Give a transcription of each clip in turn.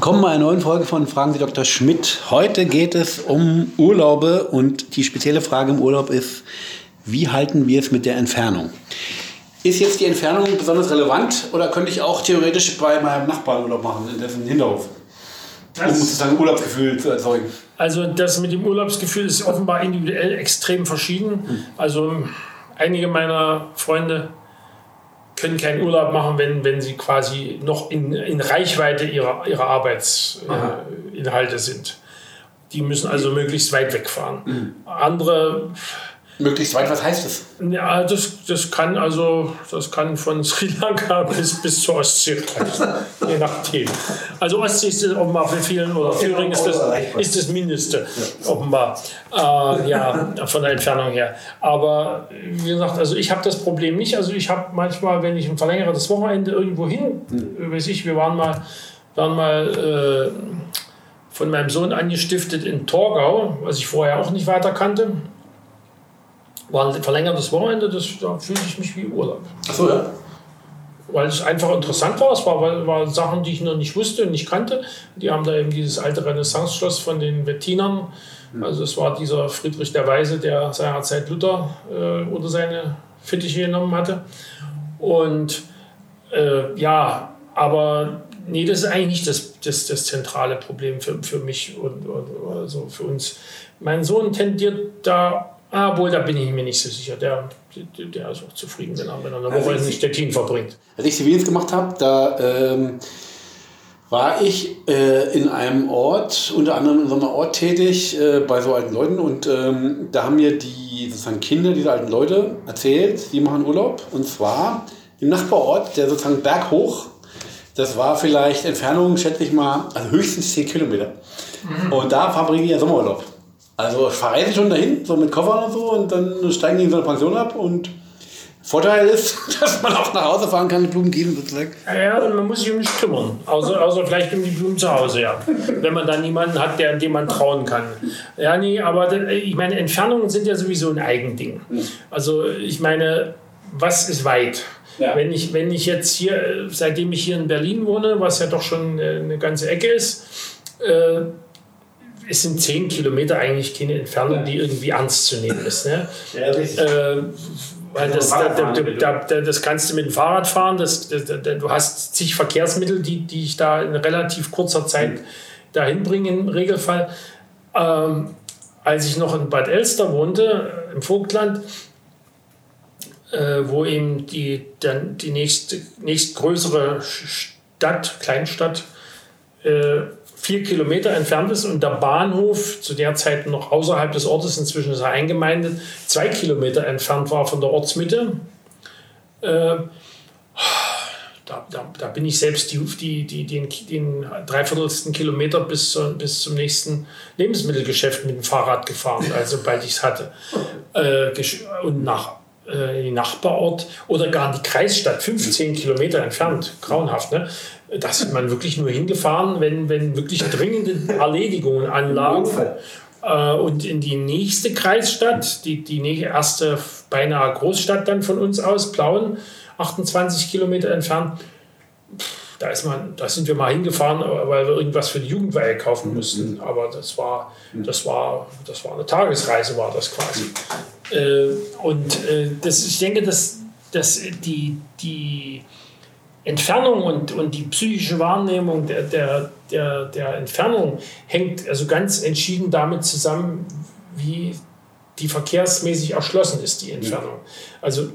Willkommen bei einer neuen Folge von Fragen Sie Dr. Schmidt. Heute geht es um Urlaube und die spezielle Frage im Urlaub ist, wie halten wir es mit der Entfernung? Ist jetzt die Entfernung besonders relevant oder könnte ich auch theoretisch bei meinem Nachbarn Urlaub machen, in dessen Hinterhof? Um sozusagen Urlaubsgefühl zu erzeugen. Also das mit dem Urlaubsgefühl ist offenbar individuell extrem verschieden. Also einige meiner Freunde können keinen Urlaub machen, wenn, wenn sie quasi noch in, in Reichweite ihrer, ihrer Arbeitsinhalte äh, sind. Die müssen also möglichst weit wegfahren. Mhm. Andere Möglichst weit, was heißt das? Ja, das, das kann also, das kann von Sri Lanka bis, bis zur Ostsee reichen, je nachdem. Also Ostsee ist offenbar für vielen, oder Thüringen ist das, ist das Mindeste, offenbar, äh, ja, von der Entfernung her. Aber wie gesagt, also ich habe das Problem nicht. Also ich habe manchmal, wenn ich ein verlängertes Wochenende irgendwo hin, hm. weiß ich, wir waren mal, waren mal äh, von meinem Sohn angestiftet in Torgau, was ich vorher auch nicht weiter kannte war ein verlängertes Wochenende, das, da fühlte ich mich wie Urlaub. Achso, ja. Weil es einfach interessant war. Es war, war Sachen, die ich noch nicht wusste und nicht kannte. Die haben da eben dieses alte Renaissance-Schloss von den Wettinern. Mhm. Also es war dieser Friedrich der Weise, der seinerzeit Luther äh, unter seine Fittiche genommen hatte. Und äh, ja, aber nee, das ist eigentlich nicht das, das, das zentrale Problem für, für mich und, und also für uns. Mein Sohn tendiert da Ah, wohl, da bin ich mir nicht so sicher. Der, der, der ist auch zufrieden, wenn er, wenn er eine Woche also in Stettin verbringt. Als ich Zivildienst gemacht habe, da ähm, war ich äh, in einem Ort, unter anderem in so einem Ort tätig, äh, bei so alten Leuten. Und ähm, da haben mir die sozusagen Kinder dieser alten Leute erzählt, die machen Urlaub. Und zwar im Nachbarort, der sozusagen berghoch. Das war vielleicht Entfernung, schätze ich mal, also höchstens 10 Kilometer. Mhm. Und da verbringen die ja Sommerurlaub. Also fahre ich schon dahin, so mit Koffern und so, und dann steigen die in so eine Pension ab und Vorteil ist, dass man auch nach Hause fahren kann, die Blumen geben sozusagen. Ja, und man muss sich um nichts kümmern. Außer, außer vielleicht um die Blumen zu Hause, ja. Wenn man da niemanden hat, der, dem man trauen kann. Ja, nee, aber ich meine, Entfernungen sind ja sowieso ein Eigending. Also ich meine, was ist weit? Ja. Wenn, ich, wenn ich jetzt hier, seitdem ich hier in Berlin wohne, was ja doch schon eine ganze Ecke ist, äh, es sind zehn Kilometer eigentlich keine Entfernung, die irgendwie ernst zu nehmen ist. Ne? Ja, äh, weil das, da, da, da, das kannst du mit dem Fahrrad fahren, das, du hast zig Verkehrsmittel, die, die ich da in relativ kurzer Zeit mhm. dahin bringe im Regelfall. Ähm, als ich noch in Bad Elster wohnte, im Vogtland, äh, wo eben die, dann die nächste, nächstgrößere Stadt, Kleinstadt, äh, vier Kilometer entfernt ist und der Bahnhof zu der Zeit noch außerhalb des Ortes, inzwischen ist er eingemeindet, zwei Kilometer entfernt war von der Ortsmitte. Äh, da, da, da, bin ich selbst die, die, die, den, den dreiviertelsten Kilometer bis, bis zum nächsten Lebensmittelgeschäft mit dem Fahrrad gefahren, also sobald ich es hatte. Äh, und nach äh, in den Nachbarort oder gar in die Kreisstadt, 15 Kilometer entfernt, grauenhaft. Ne? Da ist man wirklich nur hingefahren, wenn, wenn wirklich dringende Erledigungen anlagen. Äh, und in die nächste Kreisstadt, die, die erste beinahe Großstadt dann von uns aus, Plauen, 28 Kilometer entfernt, da, ist man, da sind wir mal hingefahren, weil wir irgendwas für die Jugendweihe kaufen mussten. Mhm. Aber das war, das war, das war eine Tagesreise, war das quasi. Äh, und äh, das, ich denke, dass, dass die, die Entfernung und, und die psychische Wahrnehmung der, der, der, der Entfernung hängt also ganz entschieden damit zusammen, wie die verkehrsmäßig erschlossen ist, die Entfernung. Also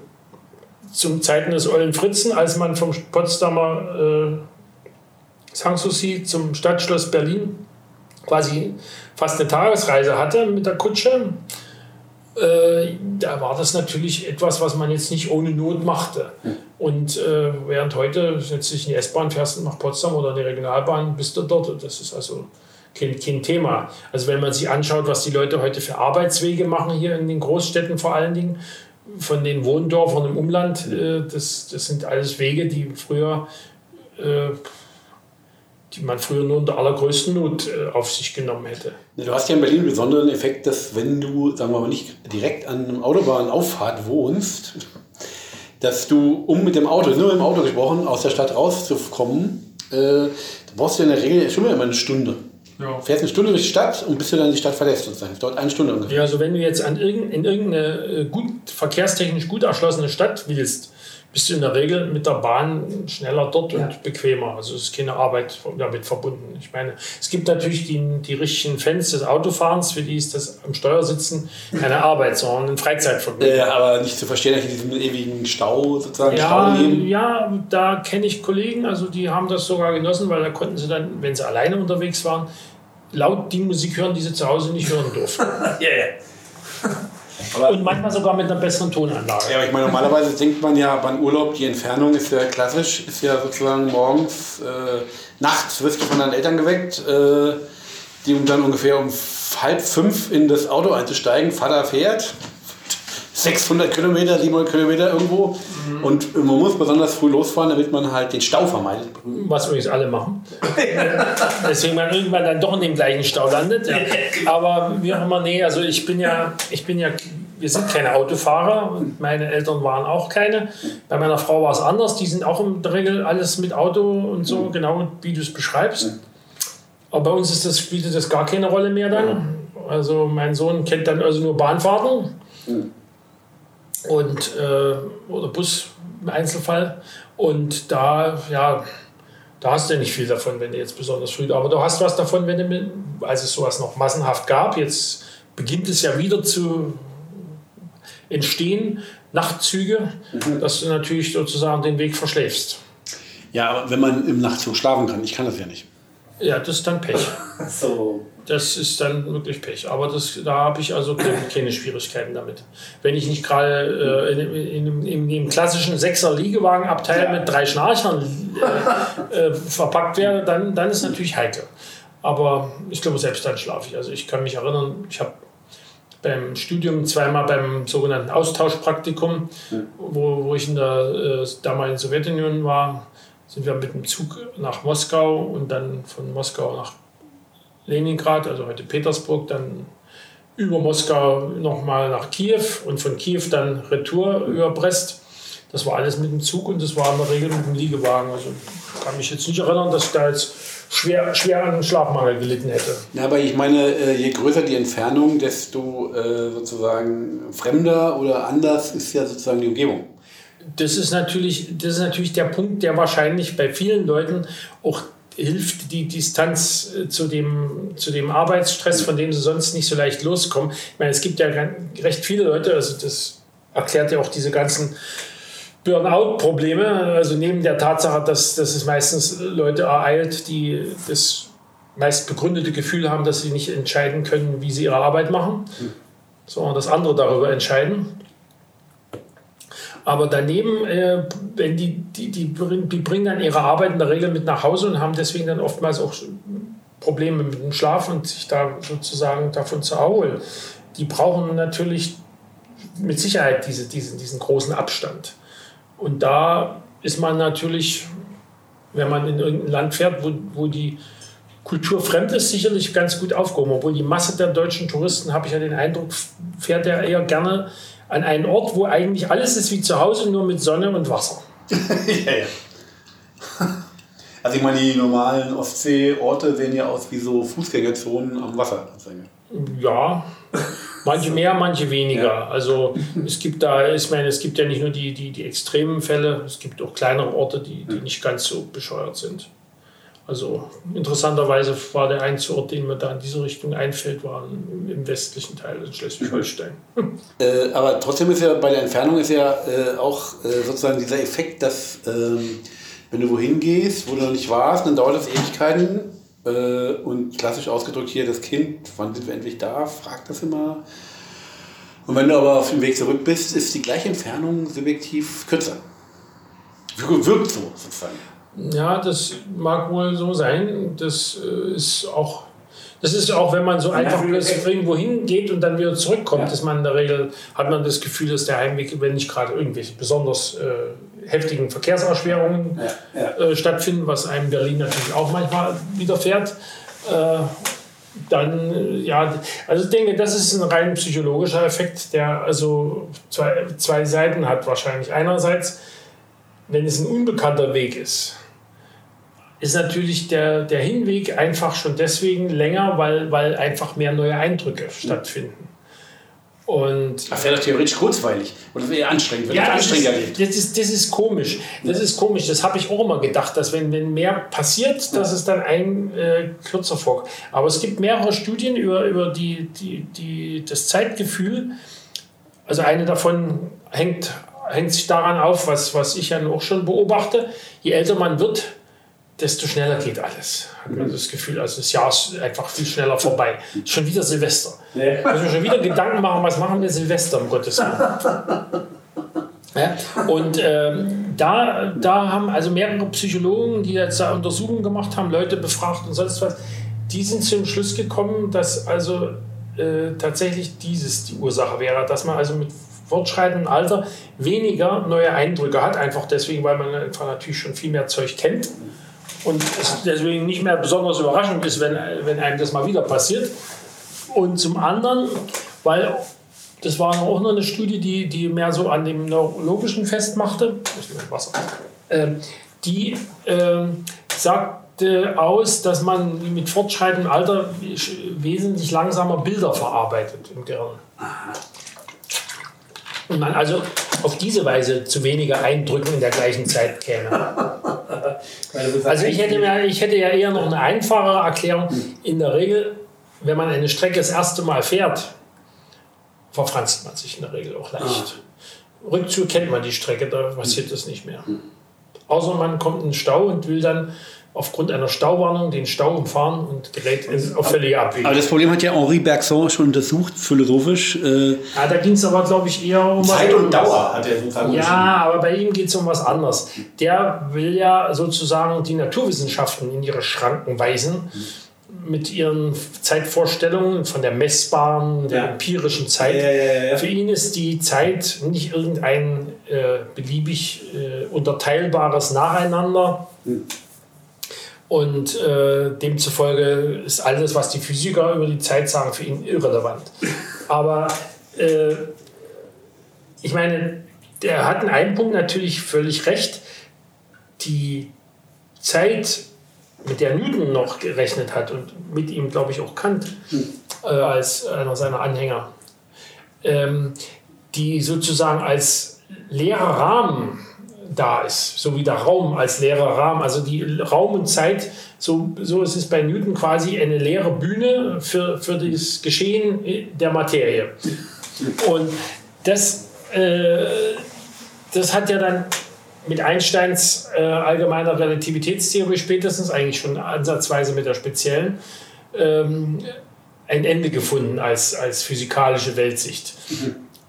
zum Zeiten des Ollen Fritzen, als man vom Potsdamer äh, Sanssouci zum Stadtschloss Berlin quasi fast eine Tagesreise hatte mit der Kutsche, äh, da war das natürlich etwas, was man jetzt nicht ohne Not machte. Und äh, während heute setzt sich in die S-Bahn, fährst nach Potsdam oder in die Regionalbahn, bist du dort. Das ist also kein, kein Thema. Also wenn man sich anschaut, was die Leute heute für Arbeitswege machen, hier in den Großstädten vor allen Dingen, von den Wohndörfern im Umland, äh, das, das sind alles Wege, die früher äh, die man früher nur in der allergrößten Not äh, auf sich genommen hätte. Du hast ja in Berlin einen besonderen Effekt, dass wenn du, sagen wir mal, nicht direkt an einem Autobahnauffahrt wohnst, dass du, um mit dem Auto, nur mit dem Auto gesprochen, aus der Stadt rauszukommen, äh, brauchst du in der Regel schon immer eine Stunde. Ja. Fährst eine Stunde durch die Stadt und bis du dann die Stadt verlässt. Sozusagen. Das dauert eine Stunde ungefähr. Ja, also wenn du jetzt an irgendein, in irgendeine äh, gut, verkehrstechnisch gut erschlossene Stadt willst, bist du in der Regel mit der Bahn schneller dort ja. und bequemer. Also es ist keine Arbeit damit verbunden. Ich meine, es gibt natürlich die, die richtigen Fans des Autofahrens, für die ist das am Steuer sitzen keine Arbeit, sondern ein Freizeitvergnügen. Ja, aber nicht zu verstehen, dass die diesen ewigen Stau sozusagen ja, Stau. Ja, da kenne ich Kollegen, also die haben das sogar genossen, weil da konnten sie dann, wenn sie alleine unterwegs waren, laut die Musik hören, die sie zu Hause nicht hören durften. ja. Aber und manchmal sogar mit einer besseren Tonanlage. Ja, aber ich meine, normalerweise denkt man ja beim Urlaub, die Entfernung ist ja klassisch, ist ja sozusagen morgens, äh, nachts wirst du von deinen Eltern geweckt, äh, die um dann ungefähr um halb fünf in das Auto einzusteigen. Vater fährt, 600 Kilometer, 700 Kilometer irgendwo. Mhm. Und man muss besonders früh losfahren, damit man halt den Stau vermeidet. Was übrigens alle machen. Deswegen man irgendwann dann doch in dem gleichen Stau landet. Ja. Aber wie auch immer, nee, also ich bin ja, ich bin ja, wir sind keine Autofahrer und meine Eltern waren auch keine. Bei meiner Frau war es anders. Die sind auch in der Regel alles mit Auto und so, mhm. genau wie du es beschreibst. Mhm. Aber bei uns ist das, spielte das gar keine Rolle mehr dann. Also mein Sohn kennt dann also nur Bahnfahrten. Mhm und, äh, oder Bus im Einzelfall. Und da, ja, da hast du ja nicht viel davon, wenn du jetzt besonders früh, aber du hast was davon, wenn du, als es sowas noch massenhaft gab. Jetzt beginnt es ja wieder zu entstehen, Nachtzüge, mhm. dass du natürlich sozusagen den Weg verschläfst. Ja, aber wenn man im Nachtzug schlafen kann, ich kann das ja nicht. Ja, das ist dann Pech. so. Das ist dann wirklich Pech. Aber das, da habe ich also keine, keine, Schwierigkeiten damit. Wenn ich nicht gerade äh, in, in, in, dem klassischen Sechser-Liegewagenabteil ja. mit drei Schnarchern äh, äh, verpackt wäre, dann, dann ist es natürlich heikel. Aber ich glaube, selbst dann schlafe ich. Also ich kann mich erinnern, ich habe beim Studium zweimal beim sogenannten Austauschpraktikum, ja. wo, wo ich in der äh, damaligen Sowjetunion war, sind wir mit dem Zug nach Moskau und dann von Moskau nach Leningrad, also heute Petersburg, dann über Moskau nochmal nach Kiew und von Kiew dann Retour über Brest. Das war alles mit dem Zug und das war in der Regel mit dem Liegewagen. Also ich kann mich jetzt nicht erinnern, dass ich da jetzt schwer, schwer an Schlafmangel gelitten hätte. Ja, aber ich meine, äh, je größer die Entfernung, desto äh, sozusagen fremder oder anders ist ja sozusagen die Umgebung das ist natürlich, das ist natürlich der Punkt, der wahrscheinlich bei vielen Leuten auch hilft, die Distanz äh, zu dem, zu dem Arbeitsstress, von dem sie sonst nicht so leicht loskommen. Ich meine, es gibt ja recht viele Leute, also das erklärt ja auch diese ganzen Burnout-Probleme. Also neben der Tatsache, dass, dass es meistens Leute ereilt, die das meist begründete Gefühl haben, dass sie nicht entscheiden können, wie sie ihre Arbeit machen, hm. sondern dass andere darüber entscheiden. Aber daneben, äh, wenn die, die, die, die bringen dann ihre Arbeit in der Regel mit nach Hause und haben deswegen dann oftmals auch Probleme mit dem Schlaf und sich da sozusagen davon zu erholen. Die brauchen natürlich mit Sicherheit diese, diesen, diesen großen Abstand. Und da ist man natürlich, wenn man in irgendein Land fährt, wo, wo die Kultur fremd ist, sicherlich ganz gut aufgehoben. Obwohl die Masse der deutschen Touristen, habe ich ja den Eindruck, fährt ja eher gerne an einen Ort, wo eigentlich alles ist wie zu Hause, nur mit Sonne und Wasser. ja, ja. Also ich meine, die normalen Ostseeorte sehen ja aus wie so Fußgängerzonen am Wasser. Ja, manche mehr, manche weniger. Ja. Also es gibt da, ich meine, es gibt ja nicht nur die, die, die extremen Fälle, es gibt auch kleinere Orte, die, die nicht ganz so bescheuert sind. Also interessanterweise war der einzige Ort, den mir da in diese Richtung einfällt, war im westlichen Teil in Schleswig-Holstein. Äh, aber trotzdem ist ja bei der Entfernung ist ja äh, auch äh, sozusagen dieser Effekt, dass ähm, wenn du wohin gehst, wo du noch nicht warst, dann dauert das Ewigkeiten. Äh, und klassisch ausgedrückt hier das Kind, wann sind wir endlich da, fragt das immer. Und wenn du aber auf dem Weg zurück bist, ist die gleiche Entfernung subjektiv kürzer. Wirkt so sozusagen. Ja, das mag wohl so sein. Das äh, ist auch, das ist auch, wenn man so einfach plötzlich irgendwo hingeht und dann wieder zurückkommt, ja. dass man in der Regel hat man das Gefühl, dass der Heimweg, wenn nicht gerade irgendwelche besonders äh, heftigen Verkehrserschwerungen ja, ja. Äh, stattfinden, was einem Berlin natürlich auch manchmal widerfährt, äh, dann, ja, also ich denke, das ist ein rein psychologischer Effekt, der also zwei, zwei Seiten hat wahrscheinlich. Einerseits, wenn es ein unbekannter Weg ist, ist natürlich der, der Hinweg einfach schon deswegen länger, weil, weil einfach mehr neue Eindrücke stattfinden. Und das wäre doch theoretisch kurzweilig. Oder eher anstrengend, wenn ja, das anstrengender geht. Das ist, das ist komisch. Das ist komisch. Das habe ich auch immer gedacht, dass wenn, wenn mehr passiert, dass es dann ein äh, kürzer vorkommt. Aber es gibt mehrere Studien über, über die, die, die, das Zeitgefühl. Also eine davon hängt, hängt sich daran auf, was, was ich ja auch schon beobachte. Je älter man wird, desto schneller geht alles. Hat man das Gefühl, also das Jahr ist einfach viel schneller vorbei. Schon wieder Silvester. Nee. Müssen wir schon wieder Gedanken machen, was machen wir Silvester, um Gottes Willen. Ja, und ähm, da, da haben also mehrere Psychologen, die jetzt da Untersuchungen gemacht haben, Leute befragt und sonst was, die sind zum Schluss gekommen, dass also äh, tatsächlich dieses die Ursache wäre, dass man also mit fortschreitendem Alter weniger neue Eindrücke hat, einfach deswegen, weil man einfach natürlich schon viel mehr Zeug kennt und es deswegen nicht mehr besonders überraschend ist, wenn, wenn einem das mal wieder passiert. Und zum anderen, weil das war auch noch eine Studie, die, die mehr so an dem Neurologischen festmachte, Wasser, äh, die äh, sagte aus, dass man mit fortschreitendem Alter wesentlich langsamer Bilder verarbeitet im Gehirn. Und man also auf diese Weise zu weniger Eindrücken in der gleichen Zeit käme. also ich hätte, mir, ich hätte ja eher noch eine einfachere Erklärung. In der Regel, wenn man eine Strecke das erste Mal fährt, verfranst man sich in der Regel auch leicht. Ah. Rückzug kennt man die Strecke, da passiert das nicht mehr. Außer man kommt in den Stau und will dann aufgrund einer Stauwarnung den Stau umfahren und gerät in, auf völlige Abwege. Aber das Problem hat ja Henri Bergson schon untersucht, philosophisch. Äh ja, da ging es aber, glaube ich, eher um Zeit und Dauer hat er sozusagen. Ja, aber bei ihm geht es um was anderes. Der will ja sozusagen die Naturwissenschaften in ihre Schranken weisen. Mit ihren Zeitvorstellungen von der messbaren, der ja. empirischen Zeit. Ja, ja, Für ihn ist die Zeit nicht irgendein äh, beliebig äh, unterteilbares Nacheinander, hm und äh, demzufolge ist alles, was die Physiker über die Zeit sagen, für ihn irrelevant. Aber äh, ich meine, der hat in einem Punkt natürlich völlig recht. Die Zeit, mit der Newton noch gerechnet hat und mit ihm, glaube ich, auch Kant äh, als einer seiner Anhänger, ähm, die sozusagen als leerer Rahmen da ist, so wie der Raum als leerer Rahmen. Also die Raum und Zeit, so, so ist es bei Newton quasi eine leere Bühne für, für das Geschehen der Materie. Und das, äh, das hat ja dann mit Einsteins äh, allgemeiner Relativitätstheorie spätestens eigentlich schon ansatzweise mit der speziellen ähm, ein Ende gefunden als, als physikalische Weltsicht.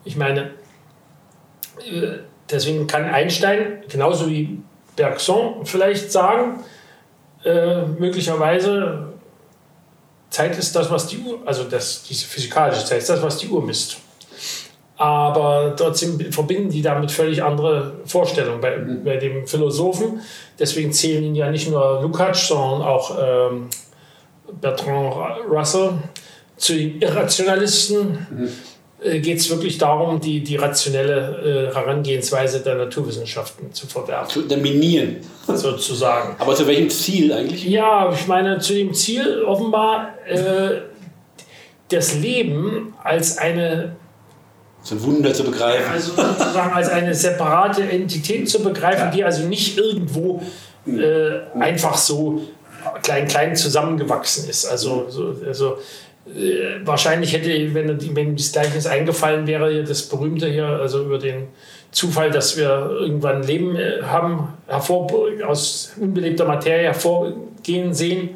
Ich meine, äh, Deswegen kann Einstein, genauso wie Bergson vielleicht sagen, äh, möglicherweise Zeit ist das, was die Uhr, also das, diese physikalische Zeit ist das, was die Uhr misst. Aber trotzdem verbinden die damit völlig andere Vorstellungen bei, mhm. bei dem Philosophen. Deswegen zählen ihn ja nicht nur Lukács, sondern auch ähm, Bertrand Russell zu den Irrationalisten. Mhm äh, geht es wirklich darum, die, die rationelle äh, Herangehensweise der Naturwissenschaften zu verwerfen. Zu unterminieren. Sozusagen. Aber zu welchem Ziel eigentlich? Ja, ich meine, zu dem Ziel offenbar äh, das Leben als eine so ein Wunder zu begreifen. Also sozusagen als eine separate Entität zu begreifen, ja. die also nicht irgendwo äh, einfach so klein klein zusammengewachsen ist. Also, so, also äh, wahrscheinlich hätte, wenn, wenn das Gleichnis eingefallen wäre, das berühmte hier, also über den Zufall, dass wir irgendwann Leben äh, haben, hervor, aus unbelebter Materie hervorgehen sehen.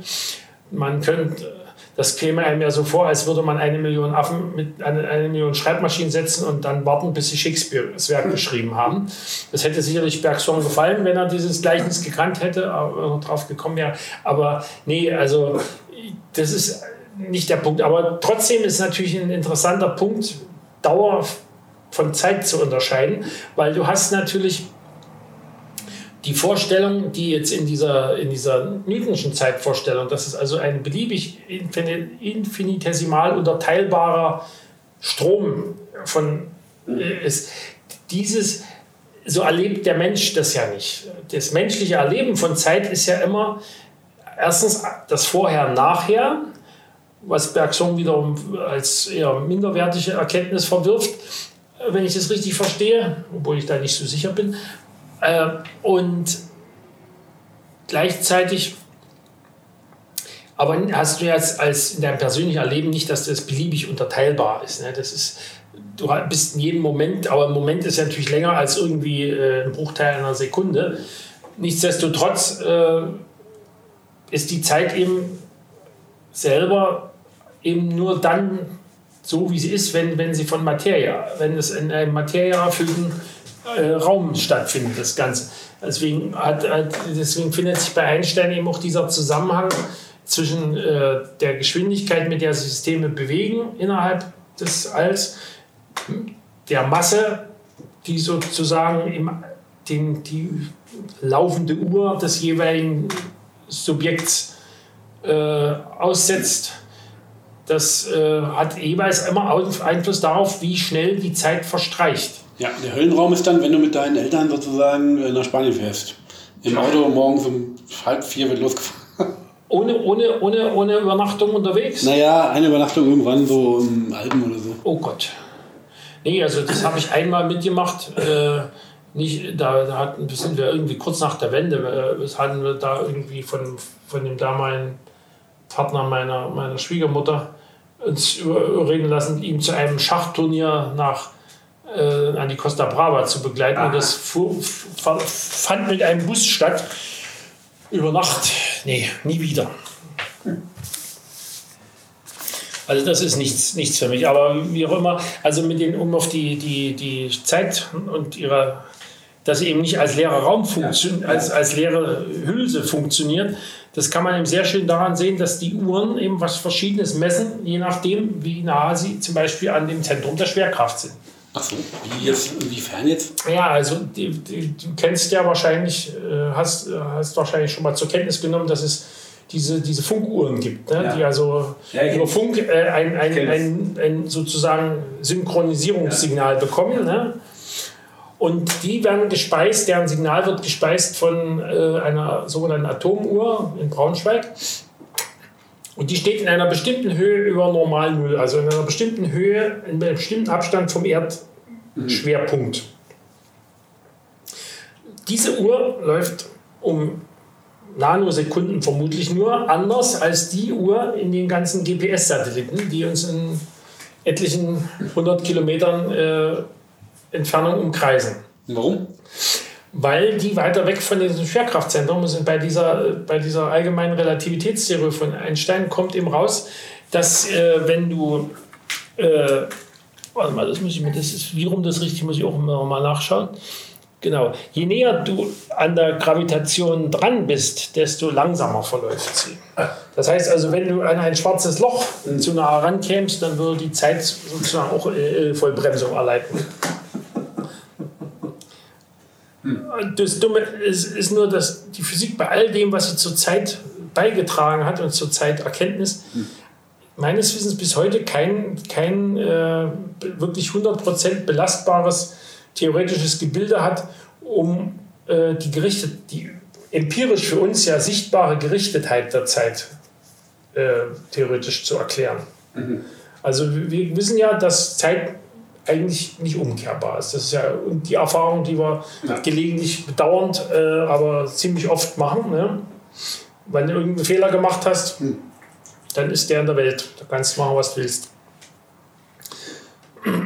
Man könnte, das käme einem ja so vor, als würde man eine Million Affen mit eine, eine Million Schreibmaschinen setzen und dann warten, bis sie Shakespeare das Werk geschrieben haben. Das hätte sicherlich Bergson gefallen, wenn er dieses Gleichnis gekannt hätte, aber drauf gekommen wäre. Aber nee, also das ist nicht der Punkt. Aber trotzdem ist natürlich ein interessanter Punkt, Dauer von Zeit zu unterscheiden, weil du hast natürlich die Vorstellung, die jetzt in dieser, in dieser Newtonschen Zeitvorstellung, dass es also ein beliebig infinitesimal unterteilbarer Strom von äh, ist, dieses so erlebt der Mensch das ja nicht. Das menschliche Erleben von Zeit ist ja immer erstens das Vorher-Nachher, was Bergson wiederum als eher minderwertige Erkenntnis verwirft, wenn ich das richtig verstehe, obwohl ich da nicht so sicher bin. Äh, und gleichzeitig aber hast du jetzt als in deinem persönlichen Erleben nicht, dass das beliebig unterteilbar ist. Ne? Das ist, du bist in jedem Moment, aber ein Moment ist ja natürlich länger als irgendwie äh, ein Bruchteil einer Sekunde. Nichtsdestotrotz äh, ist die Zeit eben selber eben nur dann so, wie sie ist, wenn, wenn sie von Materie, wenn es in einem materieerfüllten äh, Raum stattfindet, das Ganze. Deswegen, hat, hat, deswegen findet sich bei Einstein eben auch dieser Zusammenhang zwischen äh, der Geschwindigkeit, mit der Systeme bewegen innerhalb des Alls, der Masse, die sozusagen im, den, die laufende Uhr des jeweiligen Subjekts äh, aussetzt. Das äh, hat jeweils immer Einfluss darauf, wie schnell die Zeit verstreicht. Ja, der Höllenraum ist dann, wenn du mit deinen Eltern sozusagen äh, nach Spanien fährst. Im Auto morgens um halb vier wird losgefahren. Ohne, ohne, ohne, ohne Übernachtung unterwegs? Naja, eine Übernachtung irgendwann so im Alpen oder so. Oh Gott. Nee, also das habe ich einmal mitgemacht. Äh, nicht, da, da hatten, sind wir irgendwie kurz nach der Wende, äh, das hatten wir da irgendwie von, von dem damaligen Partner meiner, meiner Schwiegermutter uns überreden lassen, ihn zu einem Schachturnier nach äh, an die Costa Brava zu begleiten. Aha. Und das fuhr, fand mit einem Bus statt. Über Nacht, nee, nie wieder. Also das ist nichts, nichts für mich. Aber wie auch immer, also mit den, um auf die, die, die Zeit und ihre, dass sie eben nicht als leerer Raum funktioniert, als, als leere Hülse funktioniert, das kann man eben sehr schön daran sehen, dass die Uhren eben was Verschiedenes messen, je nachdem, wie nah sie zum Beispiel an dem Zentrum der Schwerkraft sind. Ach so, wie jetzt, inwiefern jetzt? Ja, also die, die, du kennst ja wahrscheinlich, äh, hast, hast wahrscheinlich schon mal zur Kenntnis genommen, dass es diese, diese Funkuhren gibt, ne? Ja. die also ja, über Funk äh, ein, ein, ein, ein, sozusagen Synchronisierungssignal ja. bekommen. Ne? Und die werden gespeist, deren Signal wird gespeist von äh, einer sogenannten Atomuhr in Braunschweig. Und die steht in einer bestimmten Höhe über Normalnull, also in einer bestimmten Höhe, in einem bestimmten Abstand vom Erdschwerpunkt. Diese Uhr läuft um Nanosekunden vermutlich nur anders als die Uhr in den ganzen GPS-Satelliten, die uns in etlichen 100 Kilometern äh, Entfernung umkreisen. Warum? weil die weiter weg von diesem Schwerkraftzentrum sind. Bei dieser, bei dieser allgemeinen Relativitätstheorie von Einstein kommt eben raus, dass äh, wenn du, äh, warte mal, das muss ich mir, das ist, wie rum das richtig, muss ich auch mal nachschauen. Genau, je näher du an der Gravitation dran bist, desto langsamer verläuft sie. Das heißt also, wenn du an ein schwarzes Loch zu nah rankämst, dann würde die Zeit sozusagen auch äh, Vollbremsung erleiden. Das Dumme ist, ist, nur, dass die Physik bei all dem, was sie zurzeit beigetragen hat und zurzeit Erkenntnis, hm. meines Wissens bis heute kein, kein äh, wirklich 100% belastbares theoretisches Gebilde hat, um äh, die gerichtet, die empirisch für uns ja sichtbare Gerichtetheit der Zeit äh, theoretisch zu erklären. Mhm. Also wir wissen ja, dass Zeit eigentlich nicht umkehrbar ist. Das ist ja die Erfahrung, die wir ja. gelegentlich bedauernd, äh, aber ziemlich oft machen. Ne? Wenn du irgendeinen Fehler gemacht hast, hm. dann ist der in der Welt. Da kannst du machen, was du willst.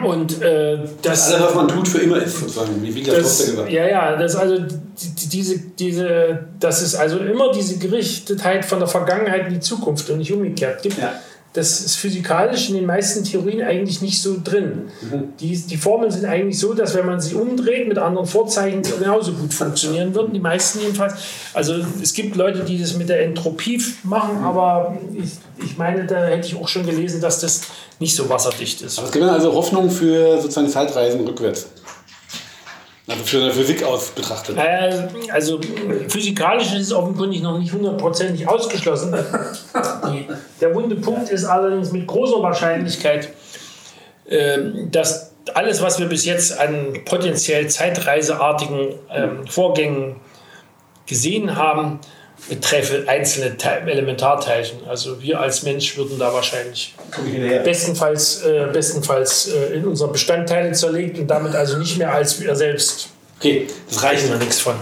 Und äh, das. Alles, was man tut, für immer ist, sozusagen, wie Wiegler das, gesagt Ja, ja, das also die, diese, diese, dass es also immer diese Gerichtetheit von der Vergangenheit in die Zukunft und nicht umgekehrt gibt. Ja das ist physikalisch in den meisten Theorien eigentlich nicht so drin. Mhm. Die, die Formeln sind eigentlich so, dass wenn man sie umdreht mit anderen Vorzeichen genauso gut funktionieren würden, die meisten jedenfalls. Also es gibt Leute, die das mit der Entropie machen, mhm. aber ich, ich meine, da hätte ich auch schon gelesen, dass das nicht so wasserdicht ist. Aber es gibt also Hoffnung für sozusagen Zeitreisen rückwärts. Also für eine Physik aus betrachtet. Äh, also physikalisch ist es offenkundig noch nicht hundertprozentig ausgeschlossen. der wunde Punkt ist allerdings mit großer Wahrscheinlichkeit, äh, dass alles, was wir bis jetzt an potenziell zeitreiseartigen ähm, Vorgängen gesehen haben, betreffe einzelne Te Elementarteilchen. Also wir als Mensch würden da wahrscheinlich bestenfalls, äh, bestenfalls äh, in unsere Bestandteile zerlegt und damit also nicht mehr als wir selbst. Okay, das reicht. Da nichts von.